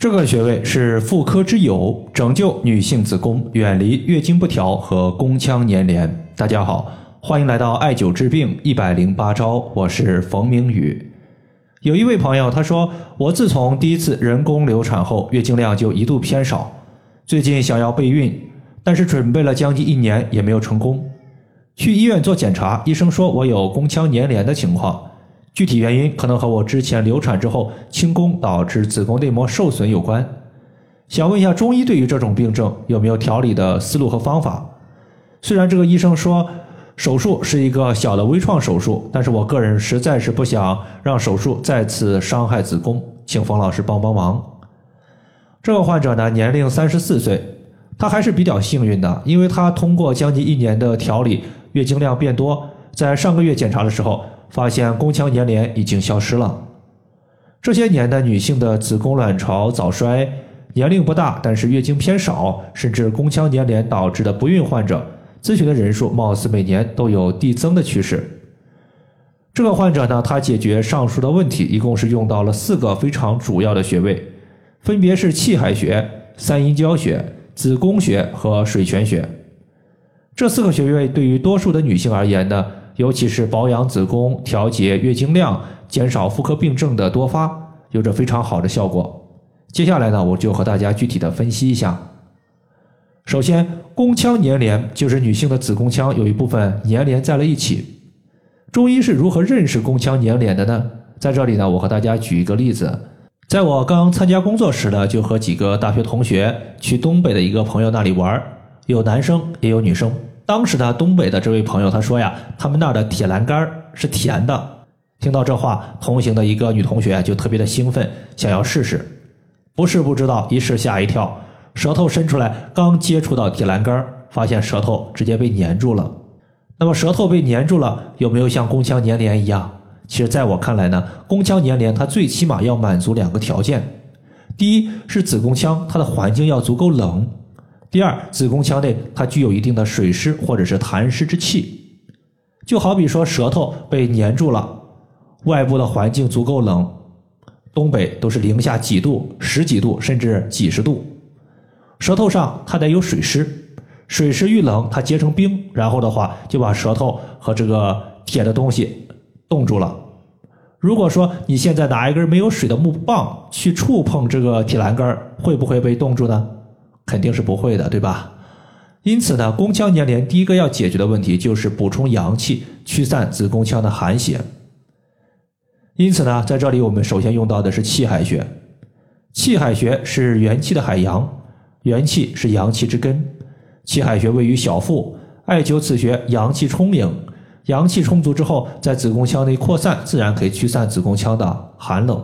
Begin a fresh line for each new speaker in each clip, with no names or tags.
这个穴位是妇科之友，拯救女性子宫，远离月经不调和宫腔粘连。大家好，欢迎来到艾灸治病一百零八招，我是冯明宇。有一位朋友他说，我自从第一次人工流产后，月经量就一度偏少，最近想要备孕，但是准备了将近一年也没有成功。去医院做检查，医生说我有宫腔粘连的情况。具体原因可能和我之前流产之后清宫导致子宫内膜受损有关。想问一下中医对于这种病症有没有调理的思路和方法？虽然这个医生说手术是一个小的微创手术，但是我个人实在是不想让手术再次伤害子宫，请冯老师帮帮忙。这个患者呢年龄三十四岁，他还是比较幸运的，因为他通过将近一年的调理，月经量变多，在上个月检查的时候。发现宫腔粘连已经消失了。这些年的女性的子宫卵巢早衰，年龄不大，但是月经偏少，甚至宫腔粘连导致的不孕患者，咨询的人数貌似每年都有递增的趋势。这个患者呢，他解决上述的问题，一共是用到了四个非常主要的穴位，分别是气海穴、三阴交穴、子宫穴和水泉穴。这四个穴位对于多数的女性而言呢？尤其是保养子宫、调节月经量、减少妇科病症的多发，有着非常好的效果。接下来呢，我就和大家具体的分析一下。首先，宫腔粘连就是女性的子宫腔有一部分粘连在了一起。中医是如何认识宫腔粘连的呢？在这里呢，我和大家举一个例子。在我刚参加工作时呢，就和几个大学同学去东北的一个朋友那里玩，有男生也有女生。当时呢，东北的这位朋友他说呀，他们那儿的铁栏杆是甜的。听到这话，同行的一个女同学就特别的兴奋，想要试试。不试不知道，一试吓一跳，舌头伸出来，刚接触到铁栏杆发现舌头直接被粘住了。那么舌头被粘住了，有没有像宫腔粘连一样？其实，在我看来呢，宫腔粘连它最起码要满足两个条件：第一是子宫腔它的环境要足够冷。第二，子宫腔内它具有一定的水湿或者是痰湿之气，就好比说舌头被粘住了，外部的环境足够冷，东北都是零下几度、十几度甚至几十度，舌头上它得有水湿，水湿遇冷它结成冰，然后的话就把舌头和这个铁的东西冻住了。如果说你现在拿一根没有水的木棒去触碰这个铁栏杆，会不会被冻住呢？肯定是不会的，对吧？因此呢，宫腔粘连第一个要解决的问题就是补充阳气，驱散子宫腔的寒邪。因此呢，在这里我们首先用到的是气海穴。气海穴是元气的海洋，元气是阳气之根。气海穴位于小腹，艾灸此穴，阳气充盈，阳气充足之后，在子宫腔内扩散，自然可以驱散子宫腔的寒冷。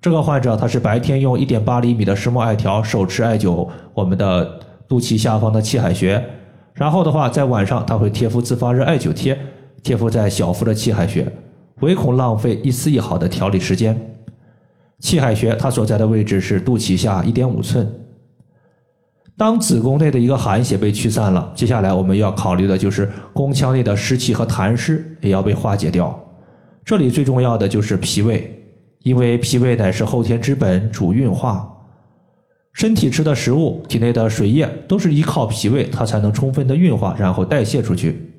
这个患者他是白天用一点八厘米的石墨艾条手持艾灸我们的肚脐下方的气海穴，然后的话在晚上他会贴敷自发热艾灸贴，贴敷在小腹的气海穴，唯恐浪费一丝一毫的调理时间。气海穴它所在的位置是肚脐下一点五寸。当子宫内的一个寒邪被驱散了，接下来我们要考虑的就是宫腔内的湿气和痰湿也要被化解掉。这里最重要的就是脾胃。因为脾胃乃是后天之本，主运化。身体吃的食物，体内的水液都是依靠脾胃，它才能充分的运化，然后代谢出去。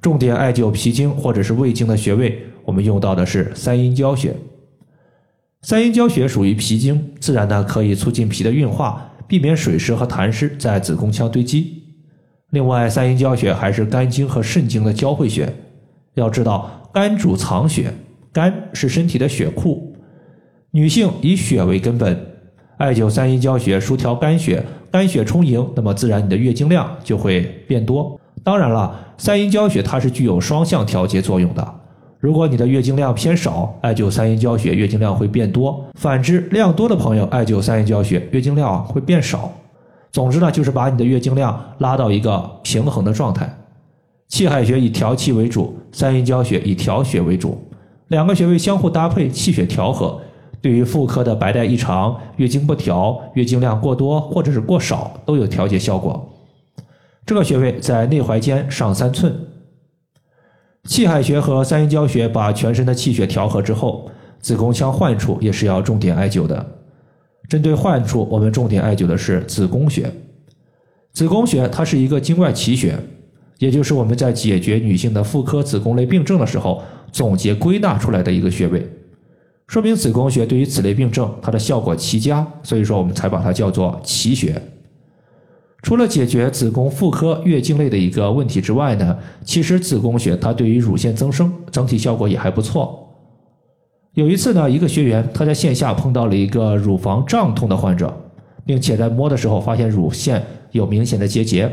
重点艾灸脾经或者是胃经的穴位，我们用到的是三阴交穴。三阴交穴属于脾经，自然呢可以促进脾的运化，避免水湿和痰湿在子宫腔堆积。另外，三阴交穴还是肝经和肾经的交汇穴。要知道，肝主藏血。肝是身体的血库，女性以血为根本，艾灸三阴交穴疏调肝血，肝血充盈，那么自然你的月经量就会变多。当然了，三阴交穴它是具有双向调节作用的。如果你的月经量偏少，艾灸三阴交穴月经量会变多；反之，量多的朋友艾灸三阴交穴月经量会变少。总之呢，就是把你的月经量拉到一个平衡的状态。气海穴以调气为主，三阴交穴以调血为主。两个穴位相互搭配，气血调和，对于妇科的白带异常、月经不调、月经量过多或者是过少都有调节效果。这个穴位在内踝尖上三寸。气海穴和三阴交穴把全身的气血调和之后，子宫腔患处也是要重点艾灸的。针对患处，我们重点艾灸的是子宫穴。子宫穴它是一个经外奇穴，也就是我们在解决女性的妇科子宫类病症的时候总结归纳出来的一个穴位，说明子宫穴对于此类病症它的效果奇佳，所以说我们才把它叫做奇穴。除了解决子宫妇科月经类的一个问题之外呢，其实子宫穴它对于乳腺增生整体效果也还不错。有一次呢，一个学员他在线下碰到了一个乳房胀痛的患者，并且在摸的时候发现乳腺。有明显的结节。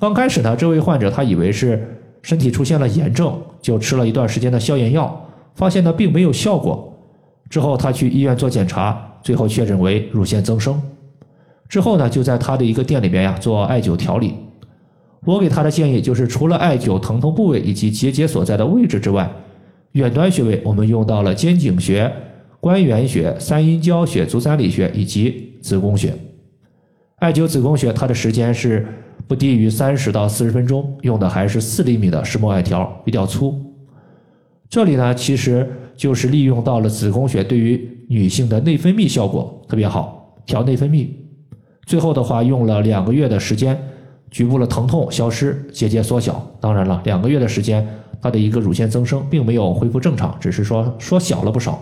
刚开始呢，这位患者他以为是身体出现了炎症，就吃了一段时间的消炎药，发现呢并没有效果。之后他去医院做检查，最后确诊为乳腺增生。之后呢，就在他的一个店里边呀做艾灸调理。我给他的建议就是，除了艾灸疼痛部位以及结节所在的位置之外，远端穴位我们用到了肩井穴、关元穴、三阴交穴、足三里穴以及子宫穴。艾灸子宫穴，它的时间是不低于三十到四十分钟，用的还是四厘米的石墨艾条，比较粗。这里呢，其实就是利用到了子宫穴对于女性的内分泌效果特别好，调内分泌。最后的话，用了两个月的时间，局部的疼痛消失，结节缩小。当然了，两个月的时间，它的一个乳腺增生并没有恢复正常，只是说缩小了不少。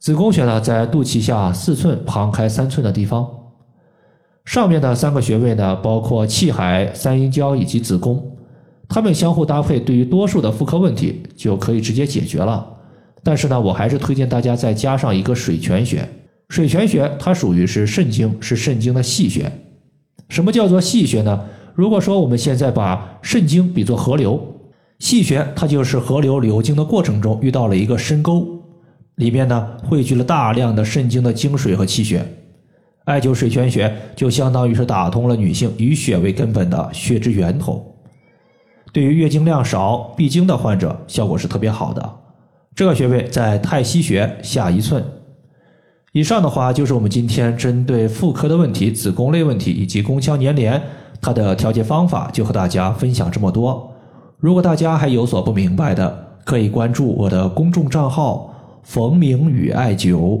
子宫穴呢，在肚脐下四寸，旁开三寸的地方。上面的三个穴位呢，包括气海、三阴交以及子宫，它们相互搭配，对于多数的妇科问题就可以直接解决了。但是呢，我还是推荐大家再加上一个水泉穴。水泉穴它属于是肾经，是肾经的细穴。什么叫做细穴呢？如果说我们现在把肾经比作河流，细穴它就是河流流经的过程中遇到了一个深沟，里面呢汇聚了大量的肾经的精水和气血。艾灸水泉穴就相当于是打通了女性以血为根本的血之源头，对于月经量少、闭经的患者效果是特别好的。这个穴位在太溪穴下一寸。以上的话就是我们今天针对妇科的问题、子宫类问题以及宫腔粘连它的调节方法，就和大家分享这么多。如果大家还有所不明白的，可以关注我的公众账号“冯明宇艾灸”。